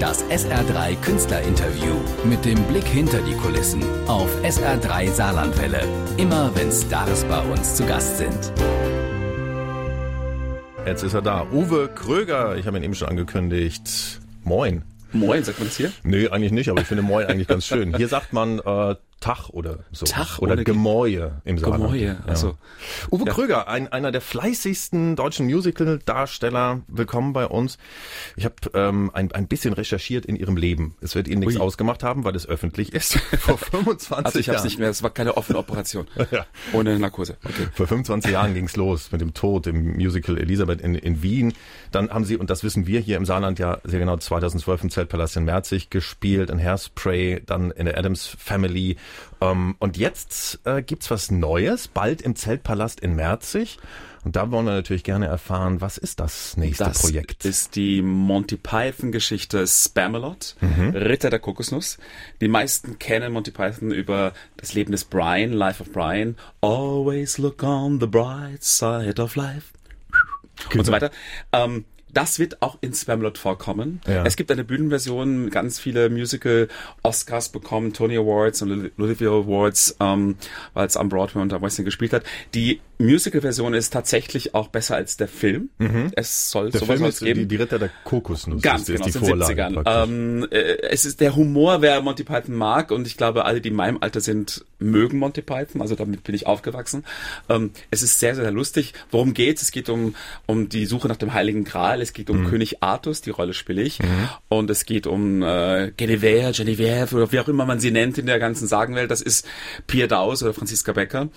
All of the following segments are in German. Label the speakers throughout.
Speaker 1: Das SR3 Künstlerinterview mit dem Blick hinter die Kulissen auf SR3 Saarlandwelle. Immer wenn Stars bei uns zu Gast sind.
Speaker 2: Jetzt ist er da. Uwe Kröger, ich habe ihn eben schon angekündigt. Moin.
Speaker 3: Moin, sagt man das hier?
Speaker 2: Nee, eigentlich nicht, aber ich finde Moin eigentlich ganz schön. Hier sagt man äh, Tag oder so.
Speaker 3: Tag
Speaker 2: oder
Speaker 3: oder
Speaker 2: Gemäue im Saarland.
Speaker 3: Gemäue, also.
Speaker 2: Uwe Kröger, ein, einer der fleißigsten deutschen Musical-Darsteller. Willkommen bei uns. Ich habe ähm, ein, ein bisschen recherchiert in Ihrem Leben. Es wird Ihnen nichts
Speaker 3: Ui.
Speaker 2: ausgemacht haben, weil es öffentlich ist. Vor 25
Speaker 3: Also ich
Speaker 2: Jahren.
Speaker 3: nicht mehr, es war keine offene Operation.
Speaker 2: Ja.
Speaker 3: Ohne Narkose. Okay.
Speaker 2: Vor 25 Jahren ging's los mit dem Tod im Musical Elisabeth in, in Wien. Dann haben sie, und das wissen wir hier im Saarland ja sehr genau, 2012 im Zeltpalast in Merzig gespielt, in Hairspray, dann in der Adams Family. Ähm, und jetzt äh, gibt's was Neues, bald im Zeltpalast in Merzig. Und da wollen wir natürlich gerne erfahren, was ist das nächste
Speaker 3: Das
Speaker 2: Projekt?
Speaker 3: ist die Monty Python Geschichte Spamalot,
Speaker 2: Mhm.
Speaker 3: Ritter der Kokosnuss. Die meisten kennen Monty Python über das Leben des Brian, Life of Brian. Always look on the bright side of life. Und so weiter. Ähm, das wird auch in Spamalot vorkommen.
Speaker 2: Ja.
Speaker 3: Es gibt eine Bühnenversion, ganz viele Musical-Oscars bekommen, Tony Awards und Olivia Awards, ähm, weil es am Broadway und am West End gespielt hat. Die Musical-Version ist tatsächlich auch besser als der Film. Es soll
Speaker 2: Mhm. der
Speaker 3: sowas
Speaker 2: Film ist
Speaker 3: geben.
Speaker 2: die, die Ritter der Kokosnuss.
Speaker 3: Ganz
Speaker 2: ist,
Speaker 3: genau,
Speaker 2: ist die
Speaker 3: den
Speaker 2: Vorlage
Speaker 3: 70ern.
Speaker 2: praktisch.
Speaker 3: Ähm, äh, es ist der Humor, wer Monty Python mag und ich glaube, alle, die in meinem Alter sind, mögen Monty Python, also damit bin ich aufgewachsen. Ähm, es ist sehr, sehr lustig. Worum geht's? Es geht um, um die Suche nach dem Heiligen Gral, es geht um
Speaker 2: Mhm.
Speaker 3: König Artus, die Rolle spiele ich, und es geht um äh, Genevieve, Genevieve oder wie auch immer man sie nennt in der ganzen Sagenwelt. Das ist Pia Daus oder Franziska Becker.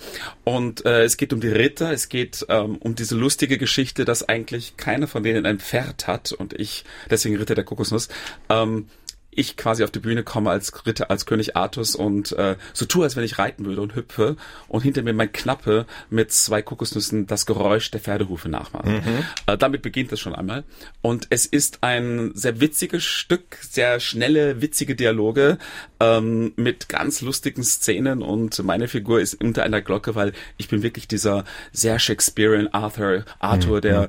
Speaker 3: Und äh, es geht um die Ritter, es geht ähm, um diese lustige Geschichte, dass eigentlich keiner von denen ein Pferd hat und ich, deswegen Ritter der Kokosnuss, ähm, ich quasi auf die Bühne komme als Ritter, als König Artus und äh, so tue, als wenn ich reiten würde und hüpfe und hinter mir mein Knappe mit zwei Kokosnüssen das Geräusch der Pferdehufe nachmacht. Äh, damit beginnt es schon einmal. Und es ist ein sehr witziges Stück, sehr schnelle, witzige Dialoge ähm, mit ganz lustigen Szenen und meine Figur ist unter einer Glocke, weil ich bin wirklich dieser sehr Shakespearean Arthur, Arthur, der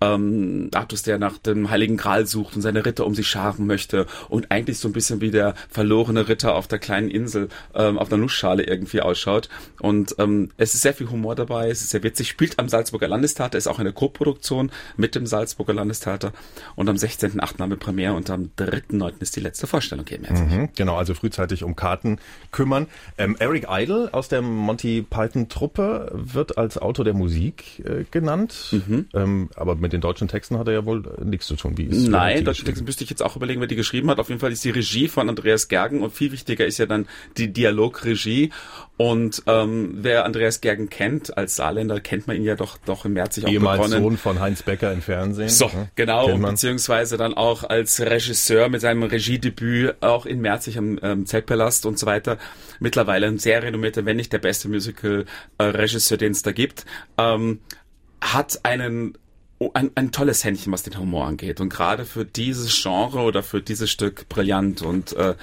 Speaker 3: ähm, Artus, der nach dem Heiligen Gral sucht und seine Ritter um sich scharen möchte und eigentlich so ein bisschen wie der verlorene Ritter auf der kleinen Insel ähm, auf der Nussschale irgendwie ausschaut. Und ähm, es ist sehr viel Humor dabei, es ist sehr witzig, spielt am Salzburger Landestheater, ist auch eine Co-Produktion mit dem Salzburger Landestheater und am 16.8. haben wir Premiere und am 3.9. ist die letzte Vorstellung hier im März.
Speaker 2: Mhm, Genau, also frühzeitig um Karten kümmern. Ähm, Eric Idle aus der Monty Python Truppe wird als Autor der Musik äh, genannt, ähm, aber mit den deutschen Texten hat er ja wohl äh, nichts zu tun. Wie ist
Speaker 3: Nein, deutsche? Texte müsste ich jetzt auch überlegen, wer die geschrieben hat. Auf jeden Fall ist die Regie von Andreas Gergen und viel wichtiger ist ja dann die Dialogregie. Und ähm, wer Andreas Gergen kennt, als Saarländer kennt man ihn ja doch doch im März sich auch
Speaker 2: Ehemals
Speaker 3: begonnen.
Speaker 2: Sohn von Heinz Becker im Fernsehen.
Speaker 3: So,
Speaker 2: ne?
Speaker 3: genau, und beziehungsweise dann auch als Regisseur mit seinem Regiedebüt auch in Merzig am ähm, Zeltpalast und so weiter. Mittlerweile ein sehr renommierter, wenn nicht der beste Musical-Regisseur, den es da gibt. Ähm, hat einen ein, ein tolles Händchen, was den Humor angeht. Und gerade für dieses Genre oder für dieses Stück brillant und äh,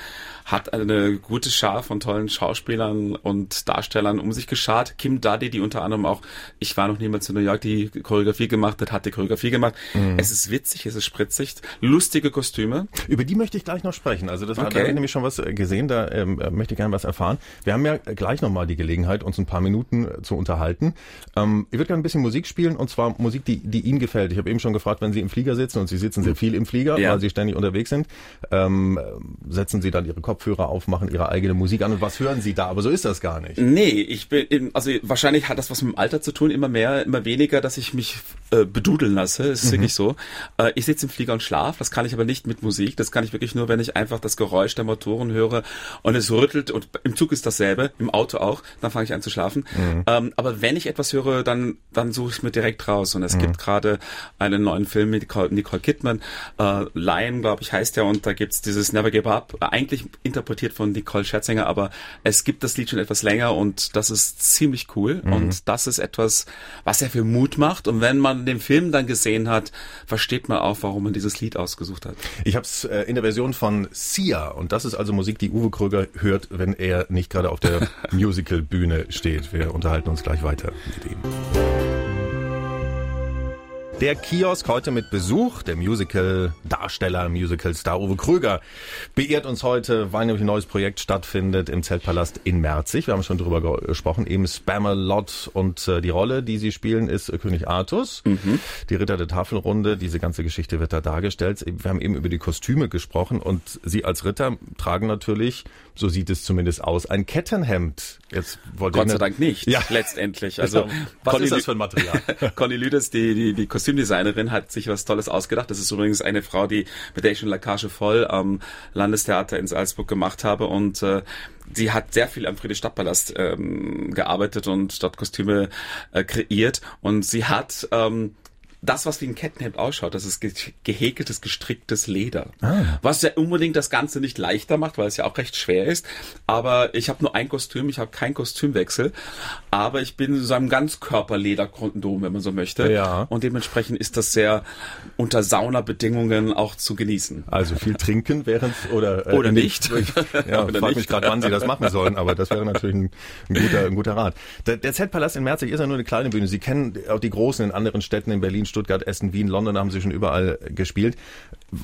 Speaker 3: hat eine gute Schar von tollen Schauspielern und Darstellern um sich geschart. Kim Duddy, die unter anderem auch, ich war noch niemals in New York, die Choreografie gemacht hat, hat die Choreografie gemacht. Es ist witzig, es ist spritzig, lustige Kostüme.
Speaker 2: Über die möchte ich gleich noch sprechen. Also das war, da
Speaker 3: Okay.
Speaker 2: habe ich nämlich schon was äh, gesehen, da ähm, äh, möchte ich gerne was erfahren. Wir haben ja gleich nochmal die Gelegenheit, uns ein paar Minuten zu unterhalten. Ähm, ich würde gerne ein bisschen Musik spielen und zwar Musik, die, die Ihnen gefällt. Ich habe eben schon gefragt, wenn Sie im Flieger sitzen und Sie sitzen sehr viel im Flieger,
Speaker 3: Ja.
Speaker 2: weil Sie ständig unterwegs sind, ähm, setzen Sie dann Ihre Kopfhörer auf, machen Ihre eigene Musik an und was hören Sie da? Aber so ist das gar nicht.
Speaker 3: Nee, ich bin, in- also wahrscheinlich hat das was mit dem Alter zu tun, immer mehr, immer weniger, dass ich mich äh, bedudeln lasse. Ist wirklich so. Äh, ich sitze im Flieger und schlaf, das kann ich aber nicht mit Musik. Das kann ich wirklich nur, wenn ich einfach das Geräusch der Motoren höre und es rüttelt und im Zug ist dasselbe, im Auto auch, dann fange ich an zu schlafen. Ähm, aber wenn ich etwas höre, dann, dann suche ich es mir direkt raus. Und es gibt gerade einen neuen Film mit Nicole, Kidman, äh, Lion, glaube ich, heißt der, und da gibt's dieses Never Give Up, eigentlich interpretiert von Nicole Scherzinger, aber es gibt das Lied schon etwas länger und das ist ziemlich cool und das ist etwas, was sehr viel Mut macht und wenn man den Film dann gesehen hat, versteht man auch, warum man dieses Lied ausgesucht hat.
Speaker 2: Ich habe es äh, in der Version von Sia und das ist also Musik, die Uwe Kröger hört, wenn er nicht gerade auf der Musical-Bühne steht. Wir unterhalten uns gleich weiter mit ihm. Der Kiosk heute mit Besuch. Der Musical-Darsteller, Musical-Star Uwe Krüger beehrt uns heute, weil nämlich ein neues Projekt stattfindet im Zeltpalast in Merzig. Wir haben schon drüber gesprochen, eben Spamalot und äh, die Rolle, die sie spielen, ist äh, König Artus, mhm. die Ritter der Tafelrunde. Diese ganze Geschichte wird da dargestellt. Wir haben eben über die Kostüme gesprochen und sie als Ritter tragen natürlich, so sieht es zumindest aus, ein Kettenhemd.
Speaker 3: Jetzt wollte Gott sei Dank nicht, ja. letztendlich. Also,
Speaker 2: was Conny ist das für ein Material?
Speaker 3: Conny Lüdes, die, die, die Kostümdesignerin hat sich was Tolles ausgedacht. Das ist übrigens eine Frau, die mit der ich schon Lacage voll am Landestheater in Salzburg gemacht habe und äh, sie hat sehr viel am Friedrichstadtpalast ähm, gearbeitet und dort Kostüme äh, kreiert und sie hat ähm, das, was wie ein Kettenhemd ausschaut, das ist ge gehäkeltes, gestricktes Leder. Ah. Was ja unbedingt das Ganze nicht leichter macht, weil es ja auch recht schwer ist. Aber ich habe nur ein Kostüm, ich habe keinen Kostümwechsel. Aber ich bin in so einem Ganzkörperlederkondom, wenn man so möchte. Ja. Und dementsprechend ist das sehr unter Saunabedingungen auch zu genießen.
Speaker 2: Also viel trinken während oder
Speaker 3: äh, oder nicht.
Speaker 2: ja, oder frag mich gerade, wann Sie das machen sollen, aber das wäre natürlich ein, ein guter, ein guter Rat. Der, der Z-Palast in Merzig ist ja nur eine kleine Bühne. Sie kennen auch die großen in anderen Städten in Berlin, Stuttgart, Essen, Wien, London haben Sie schon überall gespielt.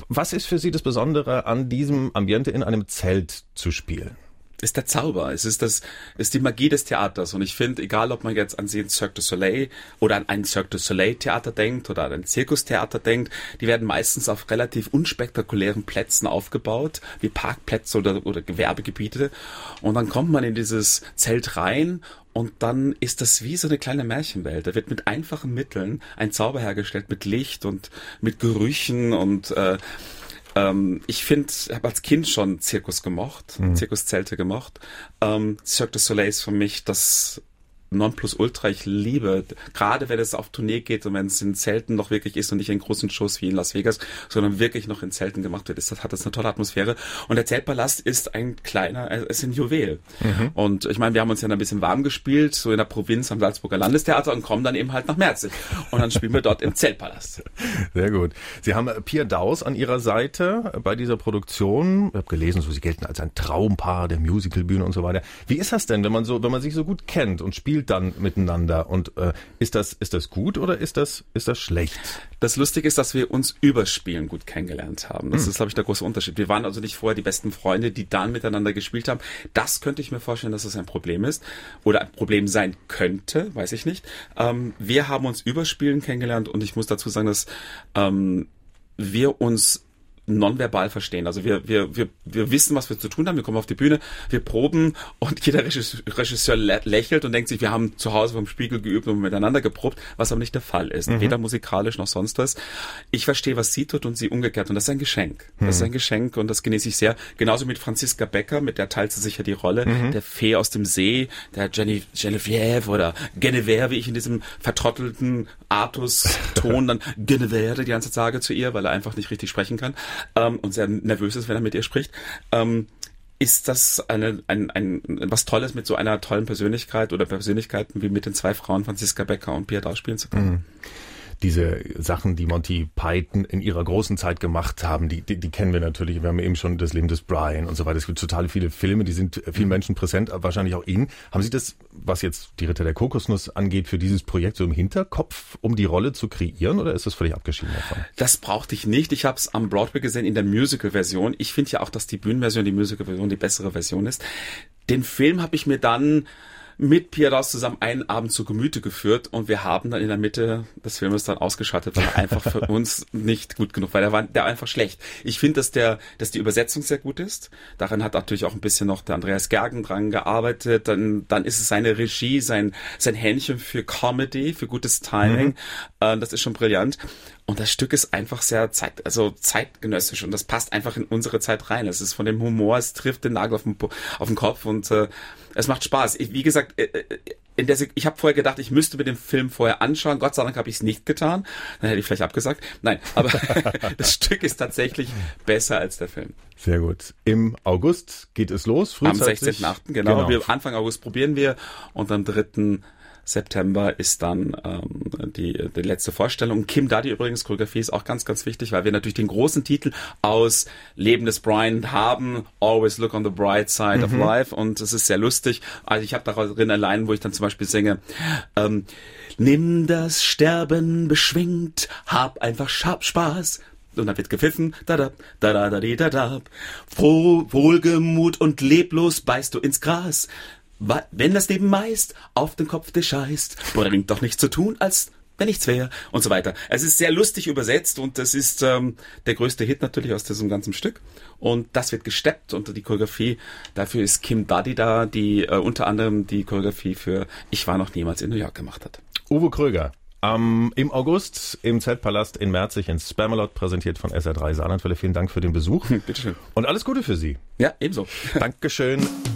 Speaker 2: Was ist für Sie das Besondere an diesem Ambiente in einem Zelt zu spielen?
Speaker 3: ist der Zauber. Es ist das, ist die Magie des Theaters. Und ich finde, egal ob man jetzt an den Cirque du Soleil oder an ein Cirque du Soleil Theater denkt oder an ein Zirkustheater denkt, die werden meistens auf relativ unspektakulären Plätzen aufgebaut, wie Parkplätze oder, oder Gewerbegebiete. Und dann kommt man in dieses Zelt rein und dann ist das wie so eine kleine Märchenwelt. Da wird mit einfachen Mitteln ein Zauber hergestellt, mit Licht und mit Gerüchen und äh, ähm, ich finde, habe als Kind schon Zirkus gemocht, mhm. Zirkuszelte gemocht. Ähm, Cirque du Soleil ist für mich das Nonplusultra. Ich liebe, gerade wenn es auf Tournee geht und wenn es in Zelten noch wirklich ist und nicht in großen Shows wie in Las Vegas, sondern wirklich noch in Zelten gemacht wird, ist, das hat das eine tolle Atmosphäre. Und der Zeltpalast ist ein kleiner, es ist ein Juwel. Mhm. Und ich meine, wir haben uns ja ein bisschen warm gespielt, so in der Provinz am Salzburger Landestheater und kommen dann eben halt nach Merzig. Und dann spielen wir dort im Zeltpalast.
Speaker 2: Sehr gut. Sie haben Pierre Daus an Ihrer Seite bei dieser Produktion. Ich habe gelesen, so Sie gelten als ein Traumpaar der Musicalbühne und so weiter. Wie ist das denn, wenn man so, wenn man sich so gut kennt und spielt spielt dann miteinander und äh, ist das ist das gut oder ist das ist das schlecht?
Speaker 3: Das Lustige ist, dass wir uns übers Spielen gut kennengelernt haben. Das hm. ist glaube ich der große Unterschied. Wir waren also nicht vorher die besten Freunde, die dann miteinander gespielt haben. Das könnte ich mir vorstellen, dass das ein Problem ist oder ein Problem sein könnte, weiß ich nicht. Ähm, wir haben uns übers Spielen kennengelernt und ich muss dazu sagen, dass ähm, wir uns nonverbal verstehen. Also wir, wir, wir, wir wissen, was wir zu tun haben, wir kommen auf die Bühne, wir proben und jeder Regisseur lächelt und denkt sich, wir haben zu Hause vom Spiegel geübt und miteinander geprobt, was aber nicht der Fall ist. Mhm. Weder musikalisch noch sonst was. Ich verstehe, was sie tut und sie umgekehrt und das ist ein Geschenk. Mhm. Das ist ein Geschenk und das genieße ich sehr. Genauso mit Franziska Becker, mit der teilt sie sicher die Rolle, mhm. der Fee aus dem See, der Jenny, Genevieve oder Genevieve, wie ich in diesem vertrottelten Artus-Ton dann Genevieve die ganze Zeit sage zu ihr, weil er einfach nicht richtig sprechen kann ähm, und sehr nervös ist, wenn er mit ihr spricht. Ähm, ist das eine, ein, ein, was Tolles mit so einer tollen Persönlichkeit oder Persönlichkeiten wie mit den zwei Frauen Franziska Becker und Pia Dau spielen zu können? Mhm
Speaker 2: diese Sachen, die Monty Python in ihrer großen Zeit gemacht haben, die, die, die kennen wir natürlich. Wir haben eben schon das Leben des Brian und so weiter. Es gibt total viele Filme, die sind vielen mhm. Menschen präsent, wahrscheinlich auch Ihnen. Haben Sie das, was jetzt die Ritter der Kokosnuss angeht, für dieses Projekt so im Hinterkopf, um die Rolle zu kreieren oder ist das völlig abgeschieden davon?
Speaker 3: Das brauchte ich nicht. Ich habe es am Broadway gesehen in der Musical-Version. Ich finde ja auch, dass die Bühnenversion, die Musical-Version die bessere Version ist. Den Film habe ich mir dann mit Pierdaus zusammen einen Abend zu Gemüte geführt und wir haben dann in der Mitte des Filmes dann ausgeschaltet, weil er einfach für uns nicht gut genug war. Der war der einfach schlecht. Ich finde, dass der, dass die Übersetzung sehr gut ist. Darin hat natürlich auch ein bisschen noch der Andreas Gergen dran gearbeitet. Dann, dann ist es seine Regie, sein, sein Händchen für Comedy, für gutes Timing. Mhm. Äh, das ist schon brillant. Und das Stück ist einfach sehr zeit, also zeitgenössisch und das passt einfach in unsere Zeit rein. Es ist von dem Humor, es trifft den Nagel auf den, auf den Kopf und äh, es macht Spaß. Ich, wie gesagt, äh, äh, in der, ich habe vorher gedacht, ich müsste mir den Film vorher anschauen. Gott sei Dank habe ich es nicht getan. Dann hätte ich vielleicht abgesagt. Nein, aber das Stück ist tatsächlich besser als der Film.
Speaker 2: Sehr gut. Im August geht es los.
Speaker 3: Am 16.8. Genau. genau. Wir, Anfang August probieren wir und am 3 September ist dann ähm, die, die letzte Vorstellung. Kim Daddy übrigens, Choreografie ist auch ganz, ganz wichtig, weil wir natürlich den großen Titel aus Leben des Brian haben, Always Look on the Bright Side mhm. of Life und es ist sehr lustig. Also ich habe darin allein, wo ich dann zum Beispiel singe, ähm, Nimm das Sterben beschwingt, hab einfach Spaß, und dann wird gepfiffen, da da da da da da da. Froh, wohlgemut und leblos beißt du ins Gras. Wenn das Leben meist auf den Kopf dir scheißt, bringt doch nichts zu tun, als wenn nichts wäre und so weiter. Es ist sehr lustig übersetzt und das ist ähm, der größte Hit natürlich aus diesem ganzen Stück. Und das wird gesteppt unter die Choreografie. Dafür ist Kim Buddy da, die äh, unter anderem die Choreografie für Ich war noch niemals in New York gemacht hat.
Speaker 2: Uwe Kröger. Ähm, Im August im Zeltpalast in Merzig in Spamalot, präsentiert von SR3 Saarlandwelle. Vielen Dank für den Besuch.
Speaker 3: Bitteschön.
Speaker 2: Und alles Gute für Sie.
Speaker 3: Ja, ebenso.
Speaker 2: Dankeschön.